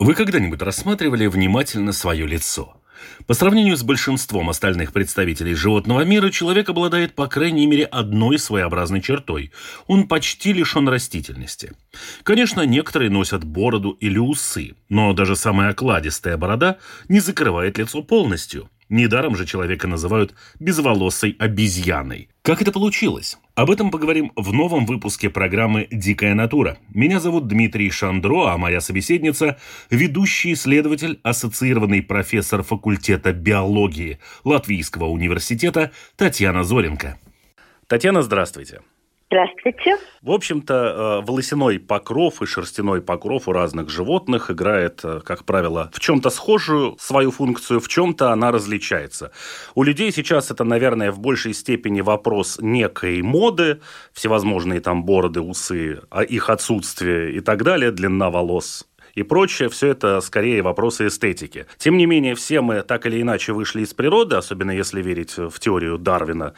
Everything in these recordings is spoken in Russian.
Вы когда-нибудь рассматривали внимательно свое лицо? По сравнению с большинством остальных представителей животного мира, человек обладает по крайней мере одной своеобразной чертой. Он почти лишен растительности. Конечно, некоторые носят бороду или усы, но даже самая окладистая борода не закрывает лицо полностью – Недаром же человека называют безволосой обезьяной. Как это получилось? Об этом поговорим в новом выпуске программы «Дикая натура». Меня зовут Дмитрий Шандро, а моя собеседница – ведущий исследователь, ассоциированный профессор факультета биологии Латвийского университета Татьяна Зоренко. Татьяна, здравствуйте. Здравствуйте. В общем-то, э, волосяной покров и шерстяной покров у разных животных играет, э, как правило, в чем-то схожую свою функцию, в чем-то она различается. У людей сейчас это, наверное, в большей степени вопрос некой моды, всевозможные там бороды, усы, а их отсутствие и так далее, длина волос и прочее, все это скорее вопросы эстетики. Тем не менее, все мы так или иначе вышли из природы, особенно если верить в теорию Дарвина,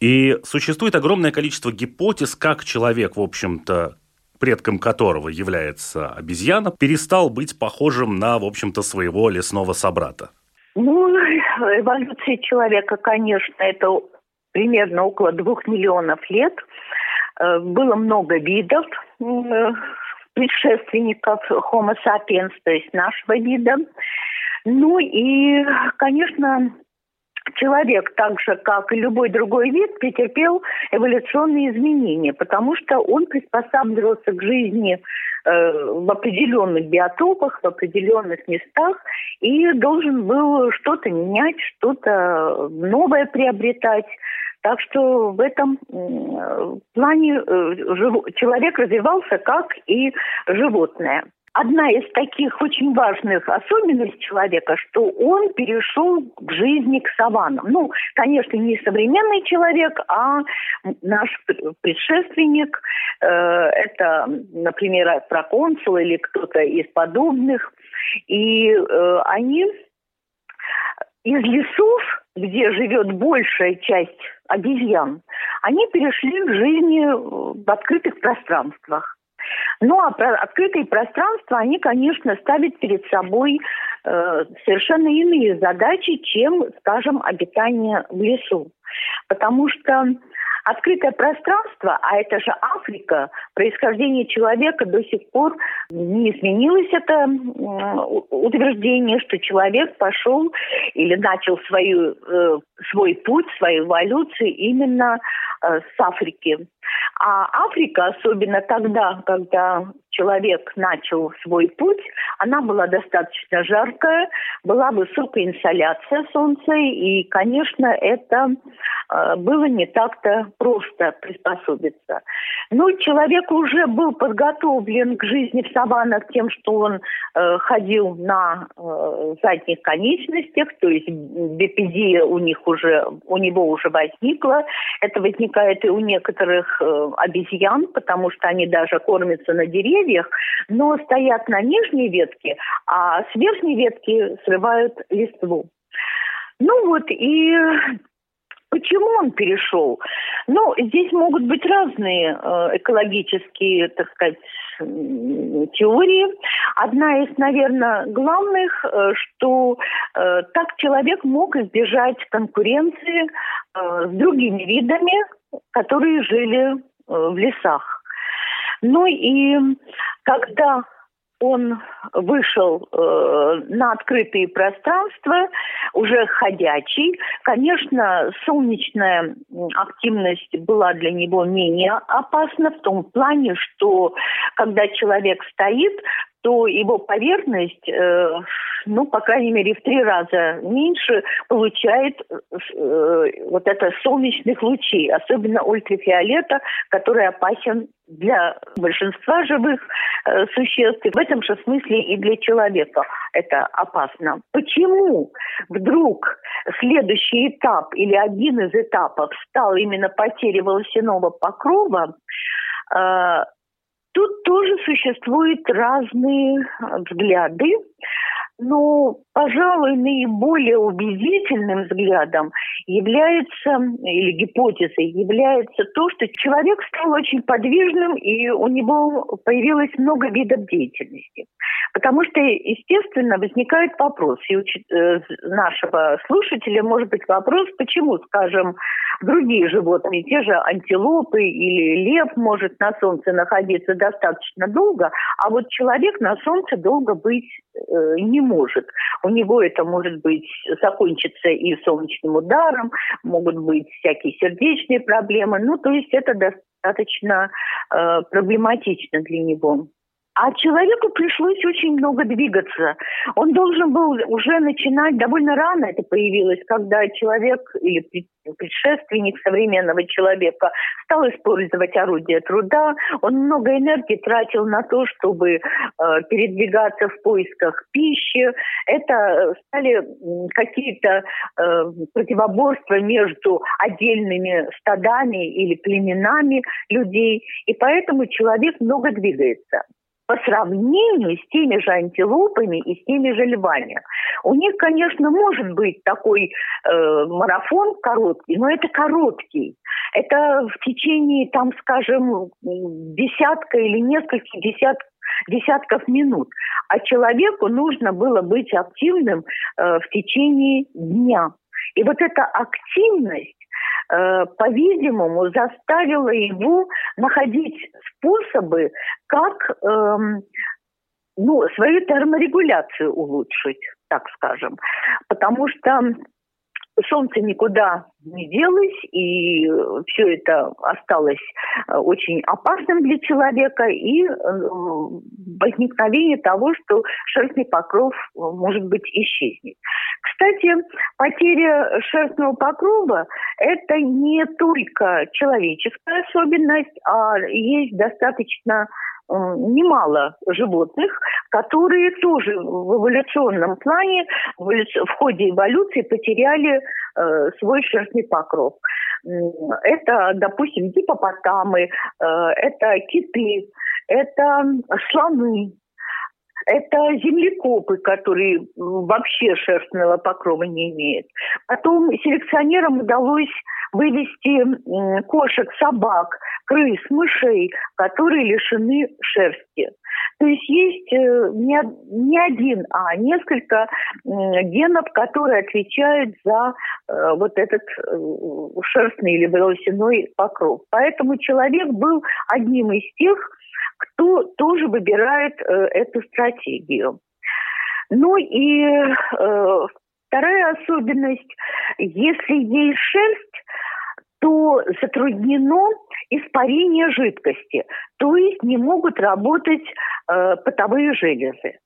и существует огромное количество гипотез, как человек, в общем-то, предком которого является обезьяна, перестал быть похожим на, в общем-то, своего лесного собрата? Ну, эволюция человека, конечно, это примерно около двух миллионов лет. Э, было много видов предшественников Homo sapiens, то есть нашего вида. Ну и, конечно, человек, так же как и любой другой вид, претерпел эволюционные изменения, потому что он приспосабливался к жизни э, в определенных биотопах, в определенных местах и должен был что-то менять, что-то новое приобретать. Так что в этом плане э, человек развивался как и животное одна из таких очень важных особенностей человека, что он перешел к жизни к саванам. Ну, конечно, не современный человек, а наш предшественник. Э, это, например, проконсул или кто-то из подобных. И э, они из лесов, где живет большая часть обезьян, они перешли к жизни в открытых пространствах. Ну а про открытые пространства, они, конечно, ставят перед собой э, совершенно иные задачи, чем, скажем, обитание в лесу. Потому что открытое пространство, а это же Африка, происхождение человека до сих пор не изменилось это утверждение, что человек пошел или начал свою, э, свой путь, свою эволюцию именно э, с Африки. А Африка, особенно тогда, когда человек начал свой путь, она была достаточно жаркая, была высокая инсоляция солнца, и, конечно, это э, было не так-то просто приспособиться. Но человек уже был подготовлен к жизни в саваннах тем, что он э, ходил на э, задних конечностях, то есть бипедия у них уже, у него уже возникла. Это возникает и у некоторых обезьян, потому что они даже кормятся на деревьях, но стоят на нижней ветке, а с верхней ветки срывают листву. Ну вот и Почему он перешел? Ну, здесь могут быть разные э, экологические, так сказать, теории. Одна из, наверное, главных, э, что э, так человек мог избежать конкуренции с другими видами, которые жили в лесах. Ну и когда он вышел э, на открытые пространства, уже ходячий. Конечно, солнечная активность была для него менее опасна в том плане, что когда человек стоит, то его поверхность, э, ну, по крайней мере, в три раза меньше получает э, вот это солнечных лучей, особенно ультрафиолета, который опасен для большинства живых э, существ, в этом же смысле и для человека. это опасно. Почему вдруг следующий этап или один из этапов стал именно потеря волосяного покрова, э, Тут тоже существуют разные взгляды. Ну, пожалуй, наиболее убедительным взглядом является, или гипотезой является то, что человек стал очень подвижным, и у него появилось много видов деятельности. Потому что, естественно, возникает вопрос, и у э, нашего слушателя может быть вопрос, почему, скажем, другие животные, те же антилопы или лев может на солнце находиться достаточно долго, а вот человек на солнце долго быть э, не может. У него это может быть закончиться и солнечным ударом, могут быть всякие сердечные проблемы. Ну, то есть это достаточно э, проблематично для него. А человеку пришлось очень много двигаться. Он должен был уже начинать, довольно рано это появилось, когда человек или предшественник современного человека стал использовать орудия труда. Он много энергии тратил на то, чтобы э, передвигаться в поисках пищи. Это стали какие-то э, противоборства между отдельными стадами или племенами людей. И поэтому человек много двигается по сравнению с теми же антилопами и с теми же львами. У них, конечно, может быть такой э, марафон короткий, но это короткий. Это в течение, там, скажем, десятка или нескольких десятков десятков минут. А человеку нужно было быть активным э, в течение дня. И вот эта активность по-видимому, заставило его находить способы, как эм, ну, свою терморегуляцию улучшить, так скажем. Потому что солнце никуда не делось, и все это осталось э, очень опасным для человека, и э, возникновение того, что шерстный покров, э, может быть, исчезнет. Кстати, потеря шерстного покрова – это не только человеческая особенность, а есть достаточно немало животных, которые тоже в эволюционном плане в ходе эволюции потеряли э, свой шерстный покров. Это, допустим, гипопотамы, э, это киты, это слоны, это землекопы, которые вообще шерстного покрова не имеют. Потом селекционерам удалось вывести кошек, собак, крыс, мышей, которые лишены шерсти. То есть есть э, не, один, а несколько генов, которые отвечают за э, вот этот э, шерстный или волосяной покров. Поэтому человек был одним из тех, кто тоже выбирает эту стратегию. Ну и э, вторая особенность, если есть шерсть, то затруднено испарение жидкости, то есть не могут работать э, потовые железы.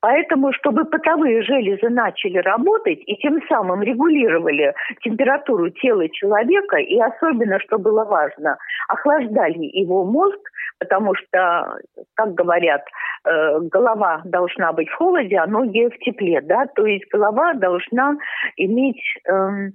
Поэтому, чтобы потовые железы начали работать и тем самым регулировали температуру тела человека, и особенно, что было важно, охлаждали его мозг, потому что, как говорят, э, голова должна быть в холоде, а ноги в тепле, да, то есть голова должна иметь э,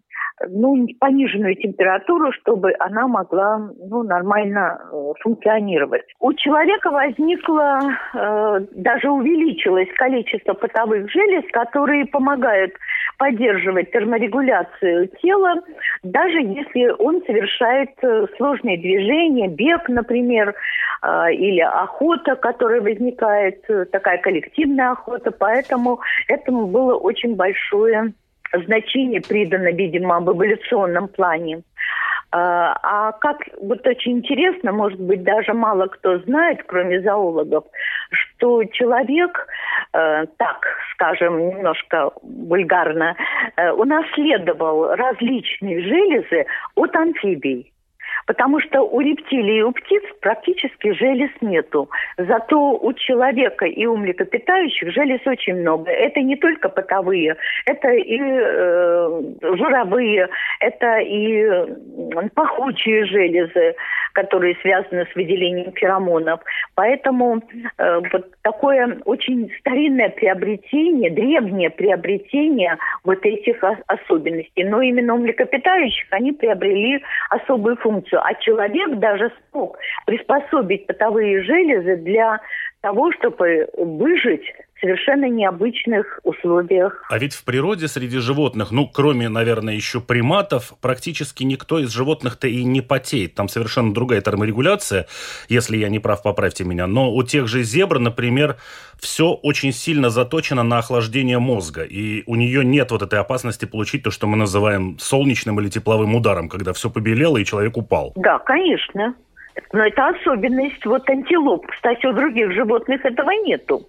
ну, пониженную температуру, чтобы она могла ну, нормально э, функционировать. У человека возникло, э, даже увеличилось количество потовых желез, которые помогают поддерживать терморегуляцию тела, даже если он совершает э, сложные движения, бег, например, э, или охота, которая возникает, э, такая коллективная охота. Поэтому этому было очень большое значение придано, видимо, в эволюционном плане. А, а как, вот очень интересно, может быть, даже мало кто знает, кроме зоологов, что человек, э, так скажем, немножко вульгарно, э, унаследовал различные железы от амфибий. Потому что у рептилий и у птиц практически желез нету. Зато у человека и у млекопитающих желез очень много. Это не только потовые, это и э, жировые, это и пахучие железы, которые связаны с выделением феромонов. Поэтому э, вот такое очень старинное приобретение, древнее приобретение вот этих особенностей. Но именно у млекопитающих они приобрели особую функцию. А человек даже смог приспособить потовые железы для того, чтобы выжить совершенно необычных условиях. А ведь в природе среди животных, ну, кроме, наверное, еще приматов, практически никто из животных-то и не потеет. Там совершенно другая терморегуляция, если я не прав, поправьте меня. Но у тех же зебр, например, все очень сильно заточено на охлаждение мозга, и у нее нет вот этой опасности получить то, что мы называем солнечным или тепловым ударом, когда все побелело и человек упал. Да, конечно. Но это особенность вот антилоп. Кстати, у других животных этого нету.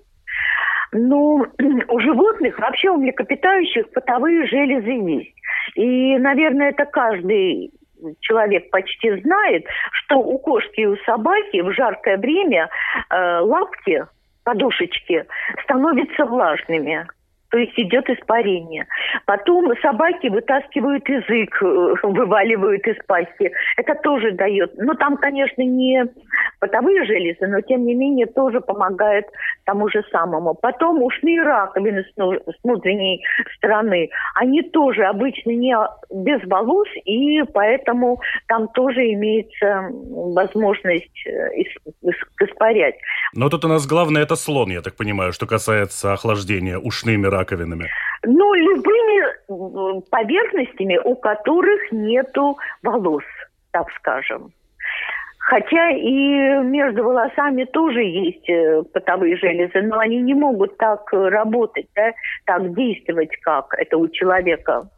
Ну, у животных, вообще у млекопитающих потовые железы есть. И, наверное, это каждый человек почти знает, что у кошки и у собаки в жаркое время э, лапки, подушечки становятся влажными то есть идет испарение. Потом собаки вытаскивают язык, э, вываливают из пасти. Это тоже дает. Ну, там, конечно, не потовые железы, но, тем не менее, тоже помогает тому же самому. Потом ушные раковины с внутренней стороны, они тоже обычно не без волос, и поэтому там тоже имеется возможность э, испарять. Но тут у нас главное это слон, я так понимаю, что касается охлаждения ушными раковинами. Ну, любыми поверхностями, у которых нету волос, так скажем. Хотя и между волосами тоже есть э, потовые железы, но они не могут так работать, да, так действовать, как это у человека.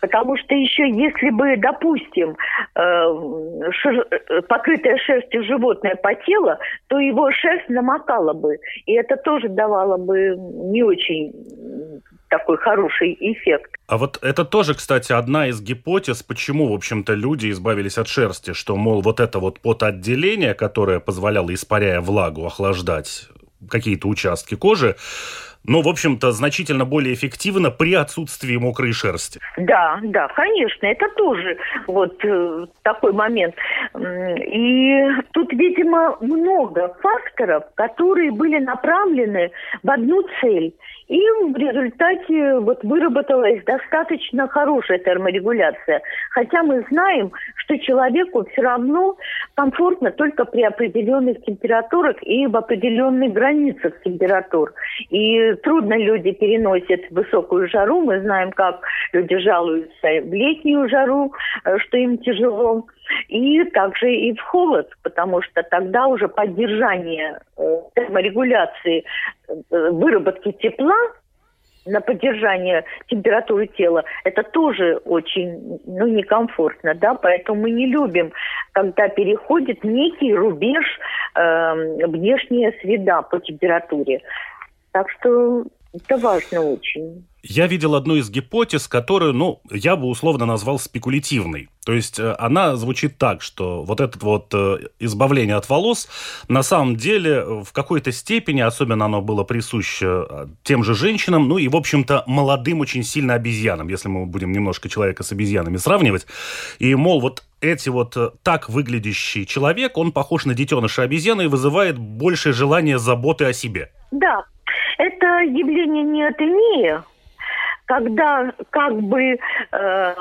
Потому что еще если бы, допустим, э, шер, покрытое шерстью животное потело, то его шерсть намокала бы. И это тоже давало бы не очень такой хороший эффект. А вот это тоже, кстати, одна из гипотез, почему, в общем-то, люди избавились от шерсти, что, мол, вот это вот потоотделение, которое позволяло, испаряя влагу, охлаждать какие-то участки кожи, но, в общем-то, значительно более эффективно при отсутствии мокрой шерсти. Да, да, конечно, это тоже вот э, такой момент. И тут, видимо, много факторов, которые были направлены в одну цель. И в результате вот выработалась достаточно хорошая терморегуляция. Хотя мы знаем, что человеку все равно комфортно только при определенных температурах и в определенных границах температур. И трудно люди переносят высокую жару. Мы знаем, как люди жалуются в летнюю жару, э, что им тяжело. И также и в холод, потому что тогда уже поддержание э, терморегуляции э, выработки тепла на поддержание температуры тела, это тоже очень ну, некомфортно, да, поэтому мы не любим, когда переходит некий рубеж э, внешняя среда по температуре. Так что это важно очень. Я видел одну из гипотез, которую, ну, я бы условно назвал спекулятивной. То есть э, она звучит так, что вот это вот э, избавление от волос на самом деле в какой-то степени, особенно оно было присуще э, тем же женщинам, ну и, в общем-то, молодым очень сильно обезьянам, если мы будем немножко человека с обезьянами сравнивать. И, мол, вот эти вот так выглядящий человек, он похож на детеныша обезьяны и вызывает большее желание заботы о себе. Да, это явление неотомии, когда как бы э,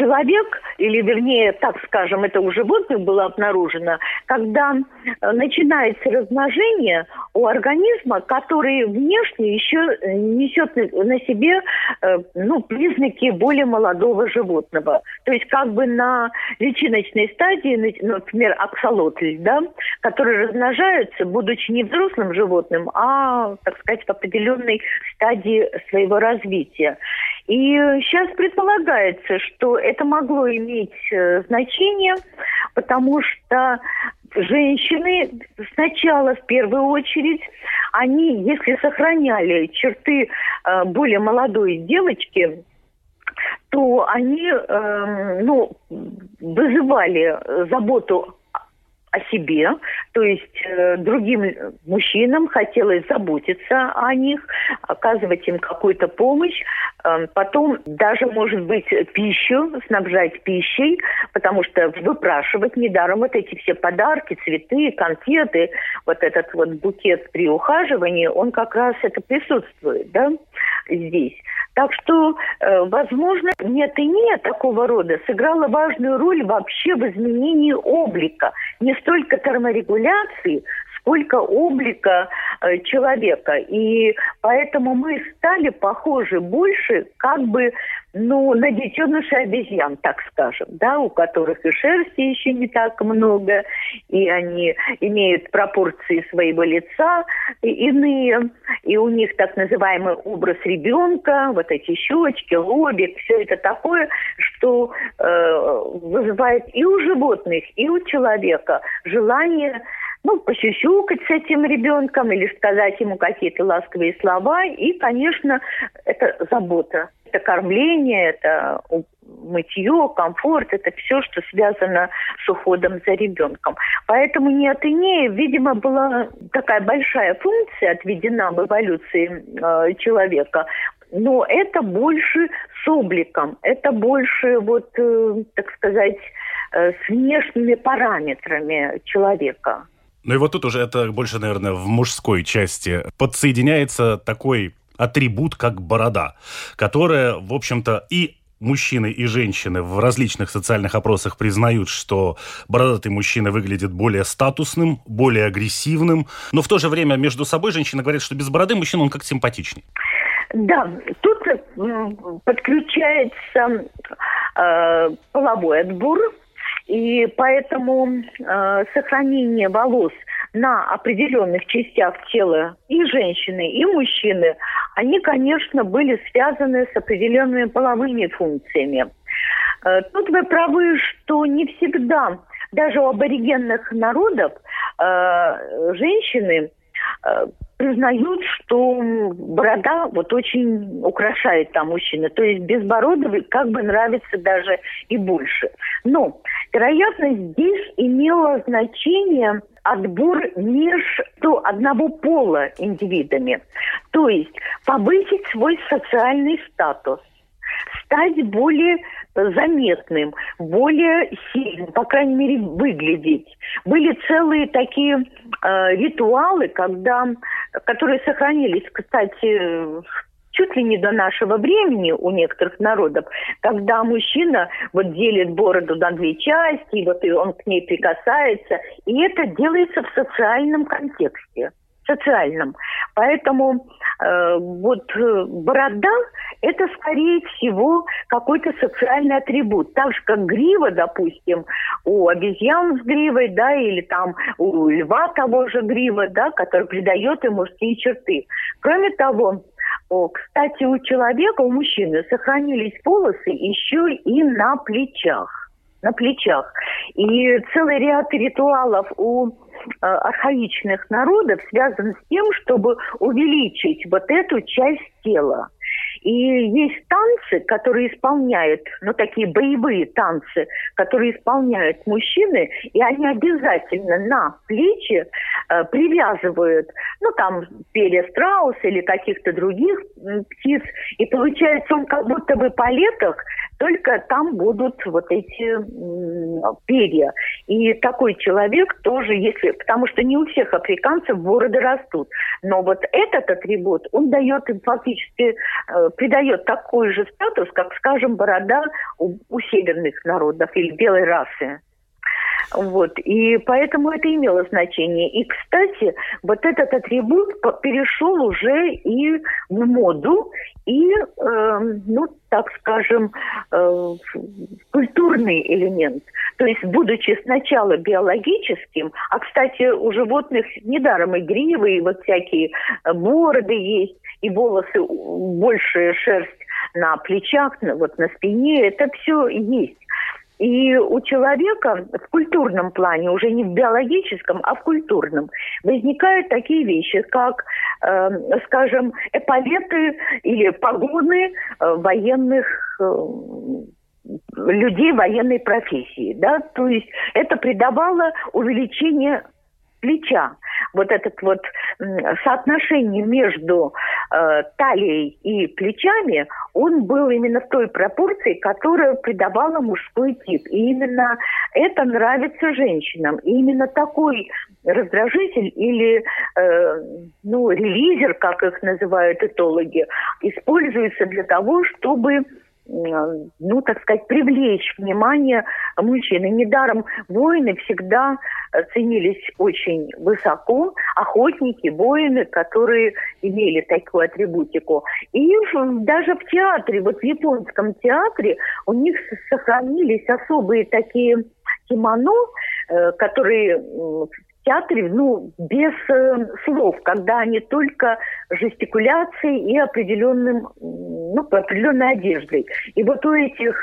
человек, или вернее, так скажем, это у животных было обнаружено, когда э, начинается размножение у организма, который внешне еще несет на себе э, ну, признаки более молодого животного. То есть как бы на личиночной стадии, например, аксолотль, да, который размножается, будучи не взрослым животным, а, так сказать, в определенной стадии своего развития. И сейчас предполагается, что это могло иметь э, значение, потому что женщины сначала, в первую очередь, они, если сохраняли черты э, более молодой девочки, то они э, ну, вызывали заботу о себе, то есть э, другим мужчинам хотелось заботиться о них, оказывать им какую-то помощь, э, потом даже, может быть, пищу, снабжать пищей, потому что выпрашивать недаром вот эти все подарки, цветы, конфеты, вот этот вот букет при ухаживании, он как раз это присутствует, да, здесь. Так что, э, возможно, нет и нет такого рода сыграла важную роль вообще в изменении облика. Не столько терморегуляции, сколько облика э, человека. И поэтому мы стали похожи больше как бы ну, на детенышей обезьян, так скажем, да, у которых и шерсти еще не так много, и они имеют пропорции своего лица иные, и у них так называемый образ ребенка, вот эти щечки, лобик, все это такое, что э, вызывает и у животных, и у человека желание ну, посюсюкать с этим ребенком или сказать ему какие-то ласковые слова. И, конечно, это забота. Это кормление, это мытье, комфорт, это все, что связано с уходом за ребенком. Поэтому неотынея, видимо, была такая большая функция отведена в эволюции э, человека. Но это больше с обликом, это больше, вот, э, так сказать, э, с внешними параметрами человека. Ну и вот тут уже это больше, наверное, в мужской части подсоединяется такой атрибут, как борода, которая, в общем-то, и мужчины и женщины в различных социальных опросах признают, что бородатый мужчина выглядит более статусным, более агрессивным, но в то же время между собой женщина говорит, что без бороды мужчина он как симпатичней. Да, тут подключается э, половой отбор, и поэтому э, сохранение волос на определенных частях тела и женщины, и мужчины, они, конечно, были связаны с определенными половыми функциями. Э, тут вы правы, что не всегда, даже у аборигенных народов, э, женщины э, признают, что борода вот очень украшает там мужчина. То есть безбородовый как бы нравится даже и больше. Но, вероятно, здесь имело значение отбор между одного пола индивидами. То есть повысить свой социальный статус стать более заметным, более сильным, по крайней мере, выглядеть. Были целые такие э, ритуалы, когда, которые сохранились, кстати, чуть ли не до нашего времени у некоторых народов, когда мужчина вот делит бороду на две части, и вот и он к ней прикасается, и это делается в социальном контексте социальном. Поэтому э, вот э, борода – это, скорее всего, какой-то социальный атрибут. Так же, как грива, допустим, у обезьян с гривой, да, или там у льва того же грива, да, который придает им мужские черты. Кроме того, кстати, у человека, у мужчины сохранились волосы еще и на плечах на плечах. И целый ряд ритуалов у Э, архаичных народов связан с тем, чтобы увеличить вот эту часть тела. И есть танцы, которые исполняют, ну, такие боевые танцы, которые исполняют мужчины, и они обязательно на плечи э, привязывают, ну, там, перья страуса или каких-то других птиц. И получается, он как будто бы по летах, только там будут вот эти перья. И такой человек тоже, если... Потому что не у всех африканцев бороды растут. Но вот этот атрибут, он дает им фактически э, придает такой же статус, как, скажем, борода у, у северных народов или белой расы. Вот. И поэтому это имело значение. И, кстати, вот этот атрибут перешел уже и в моду, и, э, ну, так скажем, э, культурный элемент. То есть, будучи сначала биологическим, а, кстати, у животных недаром и гривы, и вот всякие бороды есть, и волосы, больше шерсть на плечах, вот на спине, это все есть. И у человека в культурном плане, уже не в биологическом, а в культурном, возникают такие вещи, как э, скажем, эполеты или погоны э, военных э, людей военной профессии, да, то есть это придавало увеличение плеча. Вот этот вот соотношение между э, талией и плечами, он был именно в той пропорции, которая придавала мужской тип. И именно это нравится женщинам. И именно такой раздражитель или э, ну, релизер, как их называют этологи, используется для того, чтобы ну, так сказать, привлечь внимание мужчин. И недаром воины всегда ценились очень высоко, охотники, воины, которые имели такую атрибутику. И даже в театре, вот в японском театре у них сохранились особые такие кимоно, э, которые театре, ну, без э, слов, когда они только жестикуляцией и определенным, ну, определенной одеждой. И вот у этих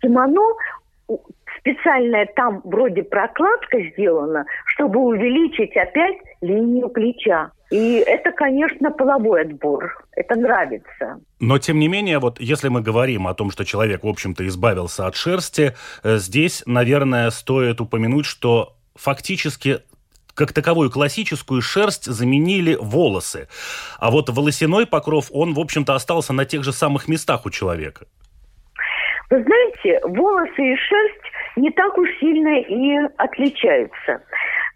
кимоно специальная там вроде прокладка сделана, чтобы увеличить опять линию плеча. И это, конечно, половой отбор. Это нравится. Но, тем не менее, вот если мы говорим о том, что человек, в общем-то, избавился от шерсти, э, здесь, наверное, стоит упомянуть, что фактически как таковую классическую шерсть заменили волосы. А вот волосяной покров, он, в общем-то, остался на тех же самых местах у человека. Вы знаете, волосы и шерсть не так уж сильно и отличаются.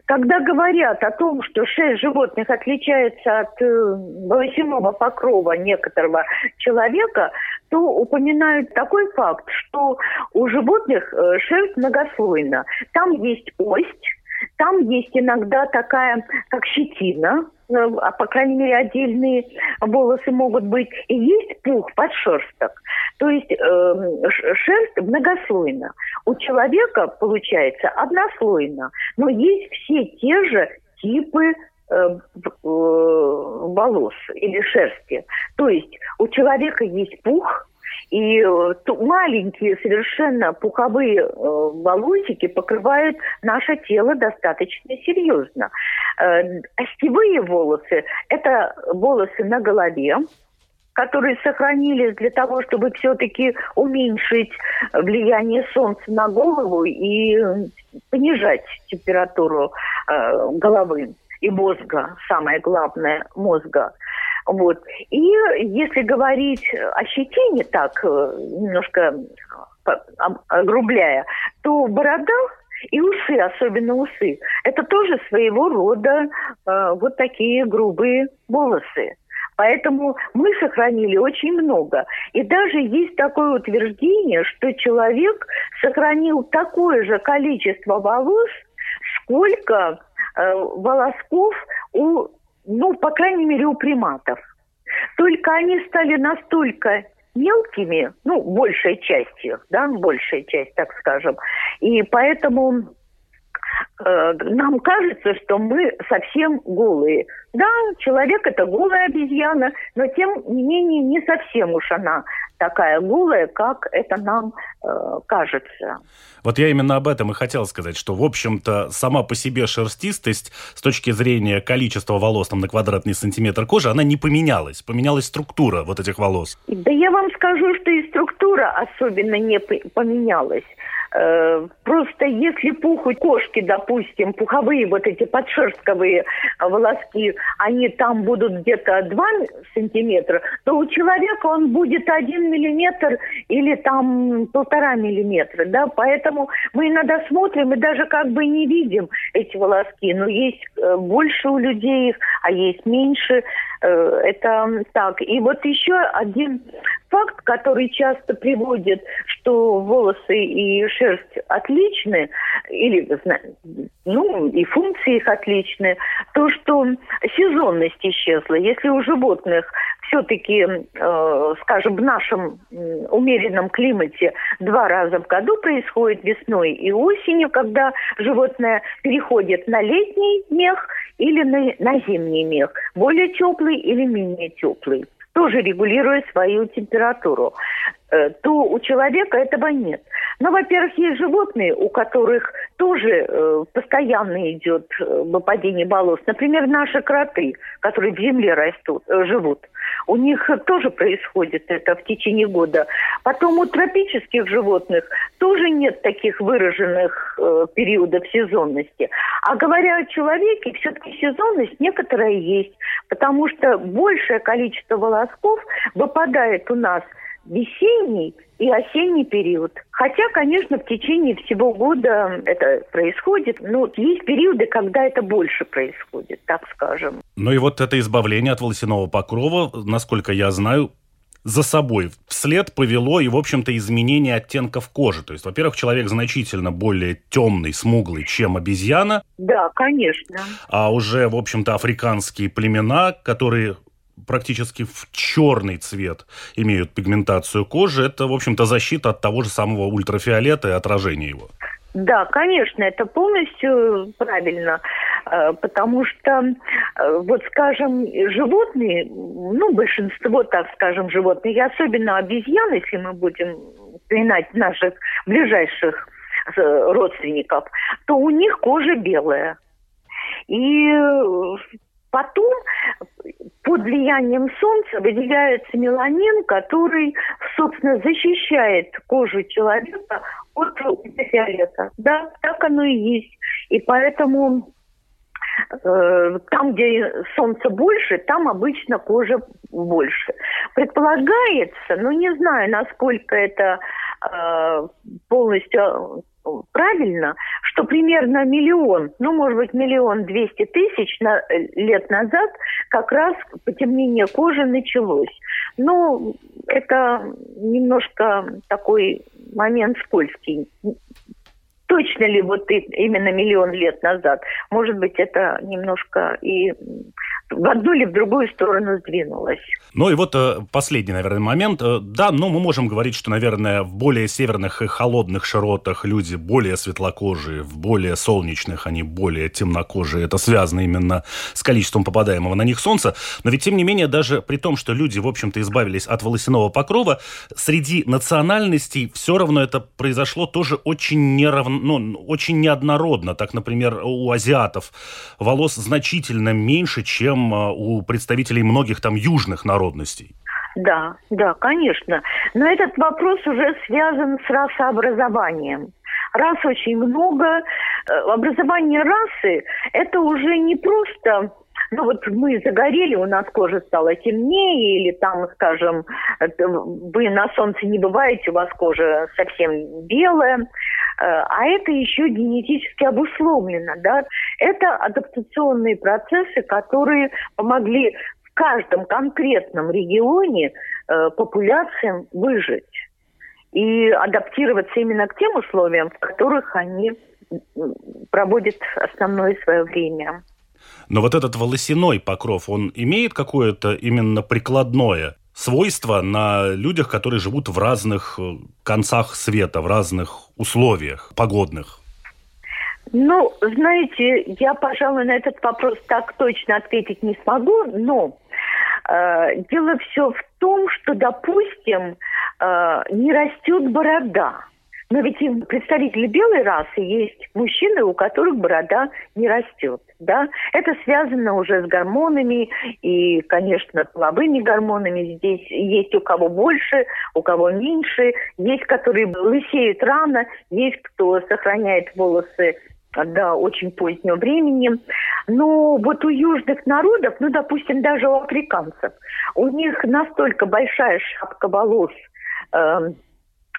Когда говорят о том, что шерсть животных отличается от э, волосяного покрова некоторого человека, то упоминают такой факт, что у животных э, шерсть многослойна. Там есть ось, там есть иногда такая, как щетина, э, а по крайней мере отдельные волосы могут быть, и есть пух, подшерсток. То есть э, шерсть многослойна. У человека получается однослойно, но есть все те же типы э, э, волос или шерсти. То есть у человека есть пух, и э, маленькие совершенно пуховые э, волосики покрывают наше тело достаточно серьезно. Э, остевые волосы – это волосы на голове, которые сохранились для того, чтобы все-таки уменьшить влияние солнца на голову и понижать температуру э, головы и мозга, самое главное, мозга. Вот. И если говорить о щетине так, э, немножко огрубляя, то борода и усы, особенно усы, это тоже своего рода э, вот такие грубые волосы. Поэтому мы сохранили очень много. И даже есть такое утверждение, что человек сохранил такое же количество волос, сколько э, волосков у ну, по крайней мере, у приматов. Только они стали настолько мелкими, ну, большей частью, да, большая часть, так скажем, и поэтому э, нам кажется, что мы совсем голые. Да, человек это голая обезьяна, но тем не менее не совсем уж она такая голая, как это нам э, кажется. Вот я именно об этом и хотел сказать, что, в общем-то, сама по себе шерстистость с точки зрения количества волос там, на квадратный сантиметр кожи, она не поменялась. Поменялась структура вот этих волос. Да я вам скажу, что и структура особенно не поменялась. Э, просто если пухуть кошки, допустим, пуховые вот эти подшерстковые волоски, они там будут где-то 2 сантиметра, то у человека он будет 1 миллиметр или там полтора миллиметра, да, поэтому мы иногда смотрим и даже как бы не видим эти волоски, но есть э, больше у людей их, а есть меньше, э, это так. И вот еще один факт, который часто приводит, что волосы и шерсть отличны, или, ну, и функции их отличны, то, что сезонность исчезла. Если у животных все-таки, э, скажем, в нашем умеренном климате два раза в году происходит весной и осенью, когда животное переходит на летний мех или на, на зимний мех, более теплый или менее теплый. То тоже регулируя свою температуру. Э, то у человека этого нет. Но, во-первых, есть животные, у которых тоже э, постоянно идет э, выпадение волос. Например, наши кроты, которые в земле растут, э, живут. У них тоже происходит это в течение года. Потом у тропических животных тоже нет таких выраженных э, периодов сезонности. А говоря о человеке, все-таки сезонность некоторая есть, потому что большее количество волосков выпадает у нас – весенний и осенний период. Хотя, конечно, в течение всего года это происходит. Но есть периоды, когда это больше происходит, так скажем. Ну и вот это избавление от волосяного покрова, насколько я знаю, за собой вслед повело и, в общем-то, изменение оттенков кожи. То есть, во-первых, человек значительно более темный, смуглый, чем обезьяна. Да, конечно. А уже, в общем-то, африканские племена, которые практически в черный цвет имеют пигментацию кожи, это, в общем-то, защита от того же самого ультрафиолета и отражения его. Да, конечно, это полностью правильно, э, потому что, э, вот, скажем, животные, ну, большинство, так скажем, животных, и особенно обезьяны, если мы будем вспоминать наших ближайших э, родственников, то у них кожа белая. И потом под влиянием солнца выделяется меланин, который, собственно, защищает кожу человека от ультрафиолета. Да, так оно и есть. И поэтому э, там, где солнца больше, там обычно кожа больше. Предполагается, но не знаю, насколько это э, полностью правильно, что примерно миллион, ну, может быть, миллион двести тысяч на, э, лет назад как раз потемнение кожи началось. Ну, это немножко такой момент скользкий. Точно ли вот именно миллион лет назад? Может быть, это немножко и в одну или в другую сторону сдвинулась. Ну и вот э, последний, наверное, момент. Э, да, ну мы можем говорить, что, наверное, в более северных и холодных широтах люди более светлокожие, в более солнечных они более темнокожие. Это связано именно с количеством попадаемого на них солнца. Но ведь, тем не менее, даже при том, что люди, в общем-то, избавились от волосяного покрова, среди национальностей все равно это произошло тоже очень неравно, ну, очень неоднородно. Так, например, у азиатов волос значительно меньше, чем чем а, у представителей многих там южных народностей. Да, да, конечно. Но этот вопрос уже связан с расообразованием. Рас очень много. Э, образование расы – это уже не просто ну вот мы загорели, у нас кожа стала темнее, или там, скажем, вы на солнце не бываете, у вас кожа совсем белая, э, а это еще генетически обусловлено, да, это адаптационные процессы, которые помогли в каждом конкретном регионе э, популяциям выжить и адаптироваться именно к тем условиям, в которых они проводят основное свое время. Но вот этот волосяной покров, он имеет какое-то именно прикладное свойство на людях, которые живут в разных э, концах света, в разных условиях погодных? Ну, знаете, я, пожалуй, на этот вопрос так точно ответить не смогу, но э, дело все в том, что, допустим, э, не растет борода. Но ведь и представители белой расы есть мужчины, у которых борода не растет. Да? Это связано уже с гормонами и, конечно, половыми гормонами. Здесь есть у кого больше, у кого меньше. Есть, которые лысеют рано, есть, кто сохраняет волосы до очень позднего времени. Но вот у южных народов, ну, допустим, даже у африканцев, у них настолько большая шапка волос, э,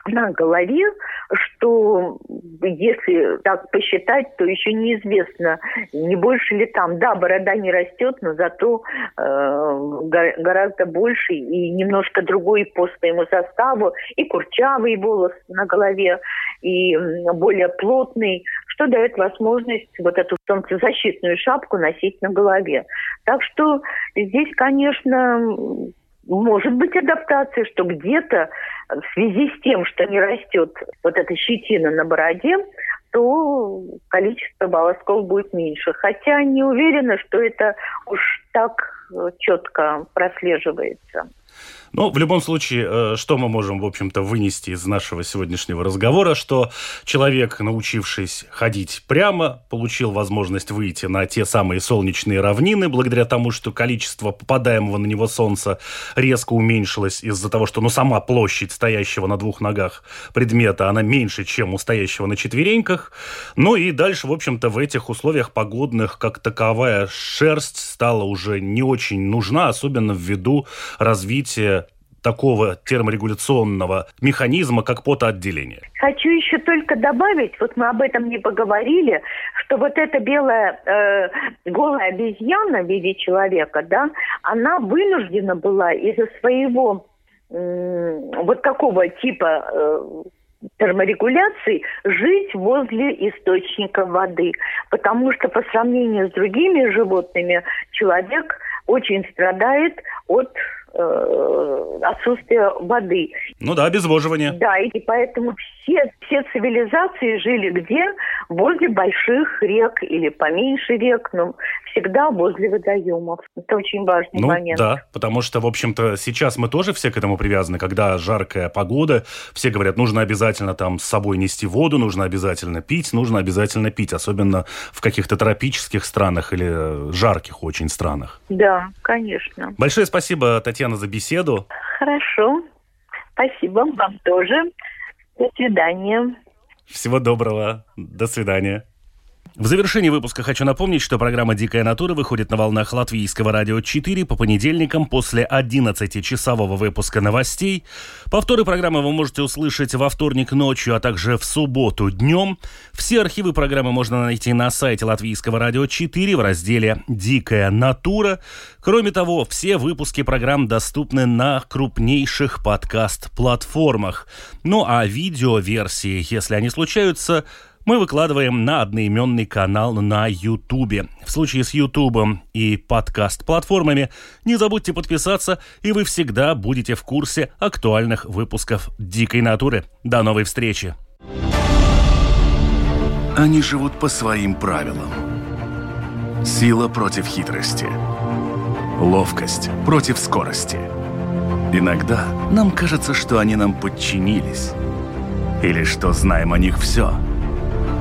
на голове, что если так посчитать, то еще неизвестно, не больше ли там. Да, борода не растет, но зато э, гораздо больше и немножко другой по своему составу, и курчавый волос на голове, и более плотный, что дает возможность вот эту солнцезащитную шапку носить на голове. Так что здесь, конечно, может быть адаптация, что где-то в связи с тем, что не растет вот эта щетина на бороде, то количество волосков будет меньше. Хотя не уверена, что это уж так четко прослеживается. Но в любом случае, э, что мы можем, в общем-то, вынести из нашего сегодняшнего разговора, что человек, научившись ходить прямо, получил возможность выйти на те самые солнечные равнины, благодаря тому, что количество попадаемого на него солнца резко уменьшилось из-за того, что ну, сама площадь стоящего на двух ногах предмета, она меньше, чем у стоящего на четвереньках. Ну и дальше, в общем-то, в этих условиях погодных, как таковая шерсть стала уже не очень нужна, особенно ввиду развития такого терморегуляционного механизма, как потоотделение. Хочу еще только добавить, вот мы об этом не поговорили, что вот эта белая э, голая обезьяна в виде человека, да, она вынуждена была из-за своего э, вот такого типа э, терморегуляции жить возле источника воды, потому что по сравнению с другими животными человек очень страдает от э, отсутствия воды. Ну да, обезвоживание. Да, и поэтому все, все цивилизации жили где? Возле больших рек или поменьше рек, но всегда возле водоемов. Это очень важный ну, момент. Да, потому что, в общем-то, сейчас мы тоже все к этому привязаны, когда жаркая погода, все говорят, нужно обязательно там с собой нести воду, нужно обязательно пить, нужно обязательно пить, особенно в каких-то тропических странах или жарких очень странах. Да, конечно. Большое спасибо, Татьяна, за беседу. Хорошо. Спасибо вам тоже. До свидания. Всего доброго. До свидания. В завершении выпуска хочу напомнить, что программа «Дикая натура» выходит на волнах Латвийского радио 4 по понедельникам после 11-часового выпуска новостей. Повторы программы вы можете услышать во вторник ночью, а также в субботу днем. Все архивы программы можно найти на сайте Латвийского радио 4 в разделе «Дикая натура». Кроме того, все выпуски программ доступны на крупнейших подкаст-платформах. Ну а видео-версии, если они случаются, мы выкладываем на одноименный канал на Ютубе. В случае с Ютубом и подкаст-платформами не забудьте подписаться, и вы всегда будете в курсе актуальных выпусков «Дикой натуры». До новой встречи! Они живут по своим правилам. Сила против хитрости. Ловкость против скорости. Иногда нам кажется, что они нам подчинились. Или что знаем о них все –